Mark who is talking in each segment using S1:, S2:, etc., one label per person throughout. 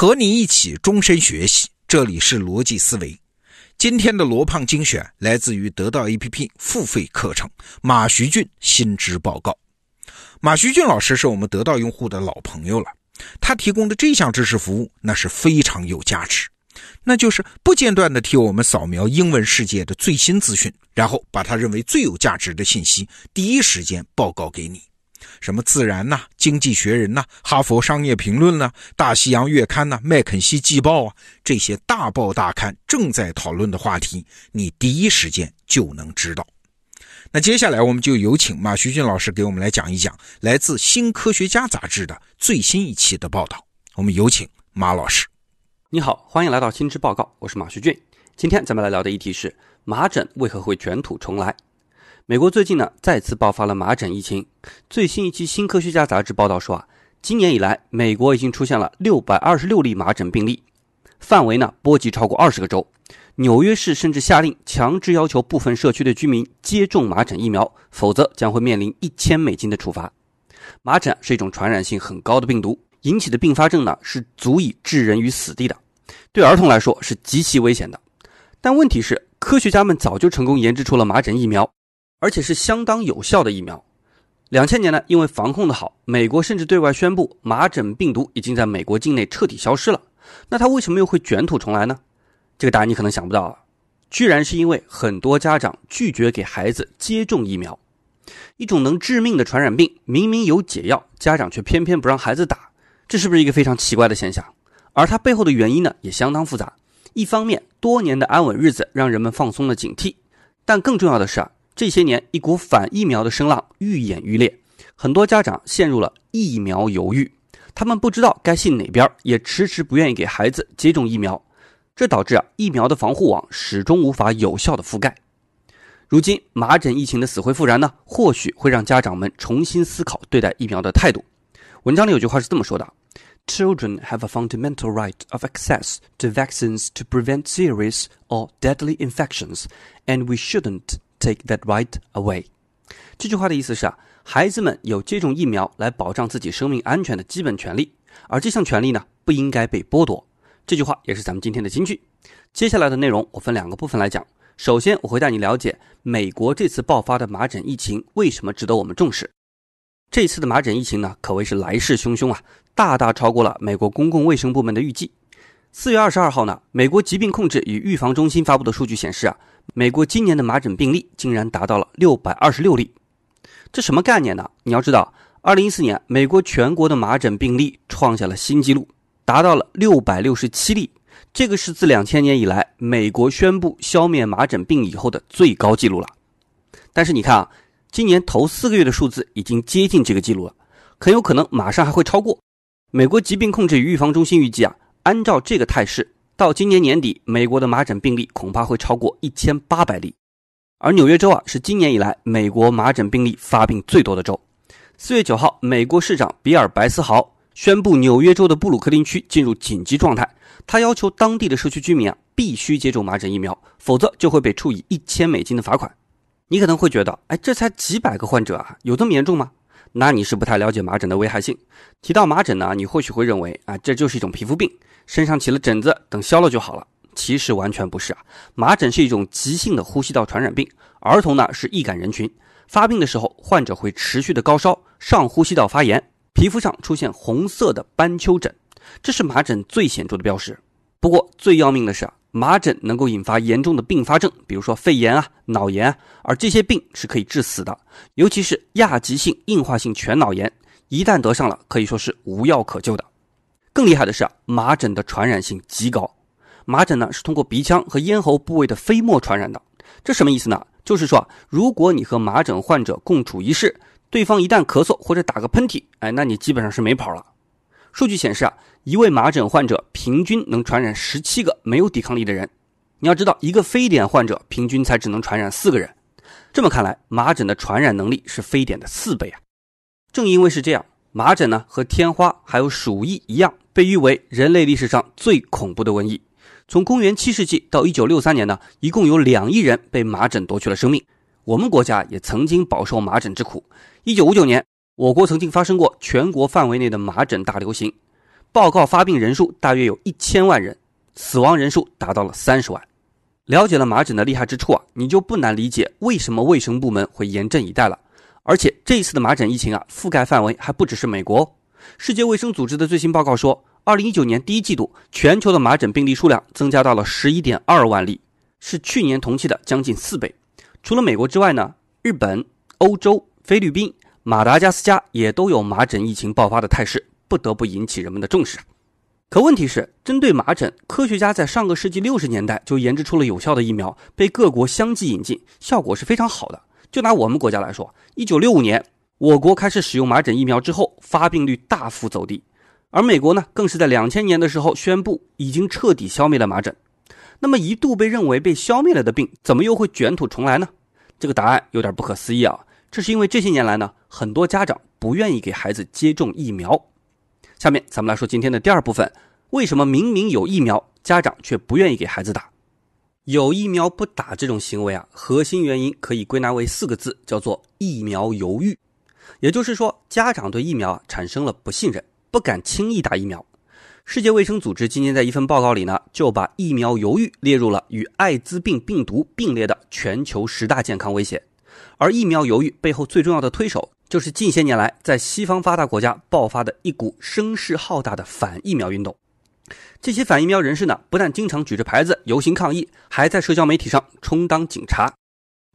S1: 和你一起终身学习，这里是逻辑思维。今天的罗胖精选来自于得到 APP 付费课程马徐俊新知报告。马徐俊老师是我们得到用户的老朋友了，他提供的这项知识服务那是非常有价值，那就是不间断的替我们扫描英文世界的最新资讯，然后把他认为最有价值的信息第一时间报告给你。什么自然呐，经济学人呐，哈佛商业评论呐，大西洋月刊呐，麦肯锡季报啊，这些大报大刊正在讨论的话题，你第一时间就能知道。那接下来我们就有请马徐俊老师给我们来讲一讲来自《新科学家》杂志的最新一期的报道。我们有请马老师。
S2: 你好，欢迎来到《新知报告》，我是马徐俊。今天咱们来聊的议题是麻疹为何会卷土重来。美国最近呢再次爆发了麻疹疫情。最新一期《新科学家》杂志报道说啊，今年以来，美国已经出现了六百二十六例麻疹病例，范围呢波及超过二十个州。纽约市甚至下令强制要求部分社区的居民接种麻疹疫苗，否则将会面临一千美金的处罚。麻疹是一种传染性很高的病毒，引起的并发症呢是足以致人于死地的，对儿童来说是极其危险的。但问题是，科学家们早就成功研制出了麻疹疫苗。而且是相当有效的疫苗。两千年呢，因为防控的好，美国甚至对外宣布麻疹病毒已经在美国境内彻底消失了。那它为什么又会卷土重来呢？这个答案你可能想不到啊，居然是因为很多家长拒绝给孩子接种疫苗。一种能致命的传染病，明明有解药，家长却偏偏不让孩子打，这是不是一个非常奇怪的现象？而它背后的原因呢，也相当复杂。一方面，多年的安稳日子让人们放松了警惕，但更重要的是啊。这些年，一股反疫苗的声浪愈演愈烈，很多家长陷入了疫苗犹豫，他们不知道该信哪边，也迟迟不愿意给孩子接种疫苗，这导致啊疫苗的防护网始终无法有效的覆盖。如今麻疹疫情的死灰复燃呢，或许会让家长们重新思考对待疫苗的态度。文章里有句话是这么说的：“Children have a fundamental right of access to vaccines to prevent serious or deadly infections, and we shouldn't.” Take that right away。这句话的意思是啊，孩子们有接种疫苗来保障自己生命安全的基本权利，而这项权利呢，不应该被剥夺。这句话也是咱们今天的金句。接下来的内容我分两个部分来讲。首先，我会带你了解美国这次爆发的麻疹疫情为什么值得我们重视。这次的麻疹疫情呢，可谓是来势汹汹啊，大大超过了美国公共卫生部门的预计。四月二十二号呢，美国疾病控制与预防中心发布的数据显示啊。美国今年的麻疹病例竟然达到了六百二十六例，这什么概念呢？你要知道，二零一四年美国全国的麻疹病例创下了新纪录，达到了六百六十七例，这个是自两千年以来美国宣布消灭麻疹病以后的最高纪录了。但是你看啊，今年头四个月的数字已经接近这个记录了，很有可能马上还会超过。美国疾病控制与预防中心预计啊，按照这个态势。到今年年底，美国的麻疹病例恐怕会超过一千八百例，而纽约州啊是今年以来美国麻疹病例发病最多的州。四月九号，美国市长比尔·白思豪宣布纽约州的布鲁克林区进入紧急状态，他要求当地的社区居民啊必须接种麻疹疫苗，否则就会被处以一千美金的罚款。你可能会觉得，哎，这才几百个患者啊，有这么严重吗？那你是不太了解麻疹的危害性。提到麻疹呢，你或许会认为啊，这就是一种皮肤病，身上起了疹子，等消了就好了。其实完全不是啊，麻疹是一种急性的呼吸道传染病，儿童呢是易感人群，发病的时候患者会持续的高烧、上呼吸道发炎，皮肤上出现红色的斑丘疹，这是麻疹最显著的标识。不过最要命的是啊。麻疹能够引发严重的并发症，比如说肺炎啊、脑炎啊，而这些病是可以致死的，尤其是亚急性硬化性全脑炎，一旦得上了，可以说是无药可救的。更厉害的是啊，麻疹的传染性极高，麻疹呢是通过鼻腔和咽喉部位的飞沫传染的。这什么意思呢？就是说，如果你和麻疹患者共处一室，对方一旦咳嗽或者打个喷嚏，哎，那你基本上是没跑了。数据显示啊，一位麻疹患者平均能传染十七个没有抵抗力的人。你要知道，一个非典患者平均才只能传染四个人。这么看来，麻疹的传染能力是非典的四倍啊！正因为是这样，麻疹呢和天花还有鼠疫一样，被誉为人类历史上最恐怖的瘟疫。从公元七世纪到一九六三年呢，一共有两亿人被麻疹夺去了生命。我们国家也曾经饱受麻疹之苦。一九五九年。我国曾经发生过全国范围内的麻疹大流行，报告发病人数大约有一千万人，死亡人数达到了三十万。了解了麻疹的厉害之处啊，你就不难理解为什么卫生部门会严阵以待了。而且这一次的麻疹疫情啊，覆盖范围还不只是美国。世界卫生组织的最新报告说，二零一九年第一季度全球的麻疹病例数量增加到了十一点二万例，是去年同期的将近四倍。除了美国之外呢，日本、欧洲、菲律宾、马达加斯加也都有麻疹疫情爆发的态势，不得不引起人们的重视。可问题是，针对麻疹，科学家在上个世纪六十年代就研制出了有效的疫苗，被各国相继引进，效果是非常好的。就拿我们国家来说，一九六五年我国开始使用麻疹疫苗之后，发病率大幅走低，而美国呢，更是在两千年的时候宣布已经彻底消灭了麻疹。那么一度被认为被消灭了的病，怎么又会卷土重来呢？这个答案有点不可思议啊！这是因为这些年来呢，很多家长不愿意给孩子接种疫苗。下面咱们来说今天的第二部分：为什么明明有疫苗，家长却不愿意给孩子打？有疫苗不打这种行为啊，核心原因可以归纳为四个字，叫做疫苗犹豫。也就是说，家长对疫苗啊产生了不信任，不敢轻易打疫苗。世界卫生组织今年在一份报告里呢，就把疫苗犹豫列入了与艾滋病病毒并列的全球十大健康威胁。而疫苗犹豫背后最重要的推手。就是近些年来在西方发达国家爆发的一股声势浩大的反疫苗运动。这些反疫苗人士呢，不但经常举着牌子游行抗议，还在社交媒体上充当警察。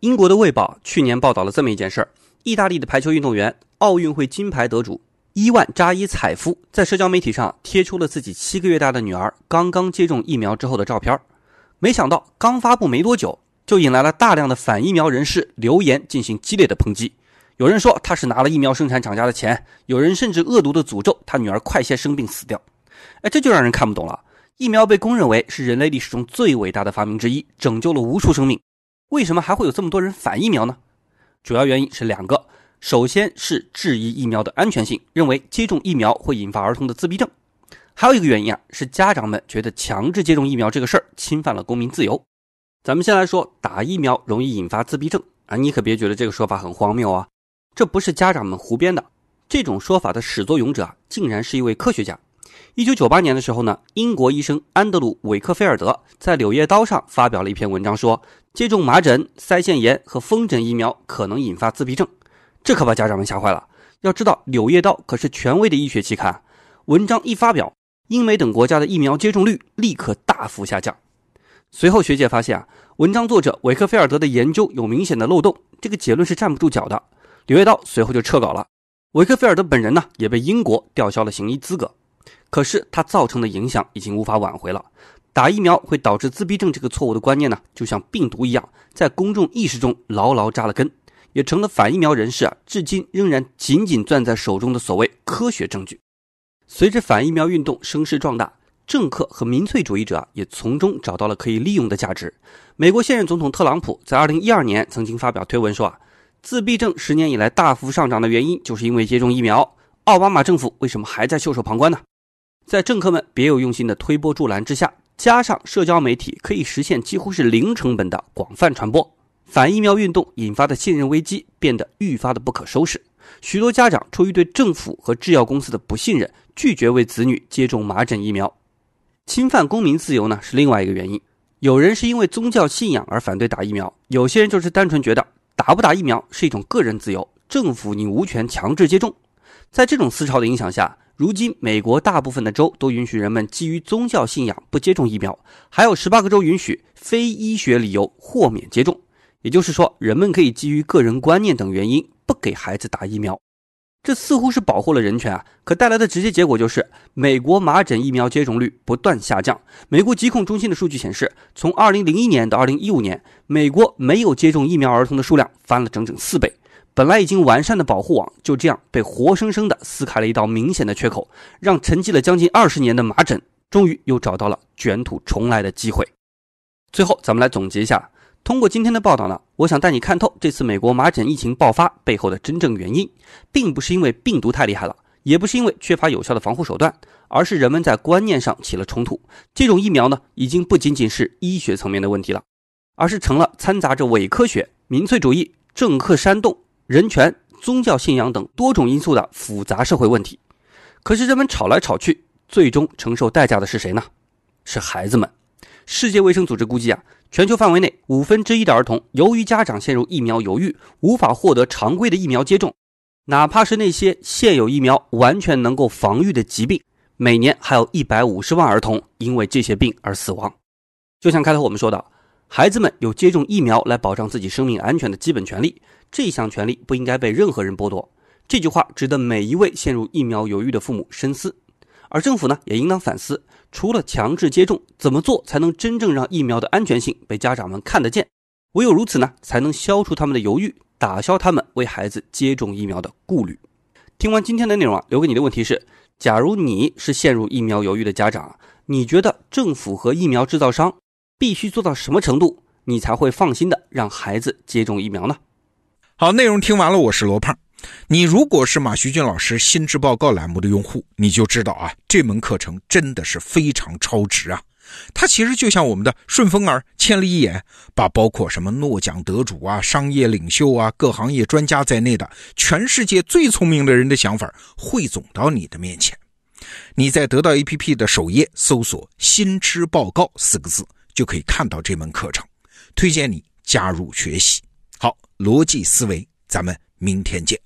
S2: 英国的《卫报》去年报道了这么一件事儿：意大利的排球运动员、奥运会金牌得主伊万扎伊采夫在社交媒体上贴出了自己七个月大的女儿刚刚接种疫苗之后的照片儿。没想到刚发布没多久，就引来了大量的反疫苗人士留言进行激烈的抨击。有人说他是拿了疫苗生产厂家的钱，有人甚至恶毒的诅咒他女儿快些生病死掉。哎，这就让人看不懂了。疫苗被公认为是人类历史中最伟大的发明之一，拯救了无数生命，为什么还会有这么多人反疫苗呢？主要原因是两个：首先是质疑疫苗的安全性，认为接种疫苗会引发儿童的自闭症；还有一个原因啊，是家长们觉得强制接种疫苗这个事儿侵犯了公民自由。咱们先来说打疫苗容易引发自闭症啊，你可别觉得这个说法很荒谬啊。这不是家长们胡编的，这种说法的始作俑者啊，竟然是一位科学家。一九九八年的时候呢，英国医生安德鲁·韦克菲尔德在《柳叶刀》上发表了一篇文章，说接种麻疹、腮腺炎和风疹疫苗可能引发自闭症。这可把家长们吓坏了。要知道，《柳叶刀》可是权威的医学期刊，文章一发表，英美等国家的疫苗接种率立刻大幅下降。随后，学界发现啊，文章作者韦克菲尔德的研究有明显的漏洞，这个结论是站不住脚的。《柳叶刀》随后就撤稿了，维克菲尔德本人呢也被英国吊销了行医资格。可是它造成的影响已经无法挽回了。打疫苗会导致自闭症这个错误的观念呢，就像病毒一样，在公众意识中牢牢扎了根，也成了反疫苗人士啊至今仍然紧紧攥在手中的所谓科学证据。随着反疫苗运动声势壮大，政客和民粹主义者也从中找到了可以利用的价值。美国现任总统特朗普在2012年曾经发表推文说啊。自闭症十年以来大幅上涨的原因，就是因为接种疫苗。奥巴马政府为什么还在袖手旁观呢？在政客们别有用心的推波助澜之下，加上社交媒体可以实现几乎是零成本的广泛传播，反疫苗运动引发的信任危机变得愈发的不可收拾。许多家长出于对政府和制药公司的不信任，拒绝为子女接种麻疹疫苗。侵犯公民自由呢，是另外一个原因。有人是因为宗教信仰而反对打疫苗，有些人就是单纯觉得。打不打疫苗是一种个人自由，政府你无权强制接种。在这种思潮的影响下，如今美国大部分的州都允许人们基于宗教信仰不接种疫苗，还有十八个州允许非医学理由豁免接种。也就是说，人们可以基于个人观念等原因不给孩子打疫苗。这似乎是保护了人权啊，可带来的直接结果就是美国麻疹疫苗接种率不断下降。美国疾控中心的数据显示，从2001年到2015年，美国没有接种疫苗儿童的数量翻了整整四倍。本来已经完善的保护网就这样被活生生的撕开了一道明显的缺口，让沉寂了将近二十年的麻疹终于又找到了卷土重来的机会。最后，咱们来总结一下。通过今天的报道呢，我想带你看透这次美国麻疹疫情爆发背后的真正原因，并不是因为病毒太厉害了，也不是因为缺乏有效的防护手段，而是人们在观念上起了冲突。这种疫苗呢，已经不仅仅是医学层面的问题了，而是成了掺杂着伪科学、民粹主义、政客煽动、人权、宗教信仰等多种因素的复杂社会问题。可是人们吵来吵去，最终承受代价的是谁呢？是孩子们。世界卫生组织估计啊，全球范围内五分之一的儿童由于家长陷入疫苗犹豫，无法获得常规的疫苗接种，哪怕是那些现有疫苗完全能够防御的疾病，每年还有一百五十万儿童因为这些病而死亡。就像开头我们说的，孩子们有接种疫苗来保障自己生命安全的基本权利，这项权利不应该被任何人剥夺。这句话值得每一位陷入疫苗犹豫的父母深思。而政府呢，也应当反思，除了强制接种，怎么做才能真正让疫苗的安全性被家长们看得见？唯有如此呢，才能消除他们的犹豫，打消他们为孩子接种疫苗的顾虑。听完今天的内容啊，留给你的问题是：假如你是陷入疫苗犹豫的家长，你觉得政府和疫苗制造商必须做到什么程度，你才会放心的让孩子接种疫苗呢？
S1: 好，内容听完了，我是罗胖。你如果是马徐俊老师心智报告栏目的用户，你就知道啊，这门课程真的是非常超值啊！它其实就像我们的顺风耳、千里眼，把包括什么诺奖得主啊、商业领袖啊、各行业专家在内的全世界最聪明的人的想法汇总到你的面前。你在得到 APP 的首页搜索“心知报告”四个字，就可以看到这门课程，推荐你加入学习。逻辑思维，咱们明天见。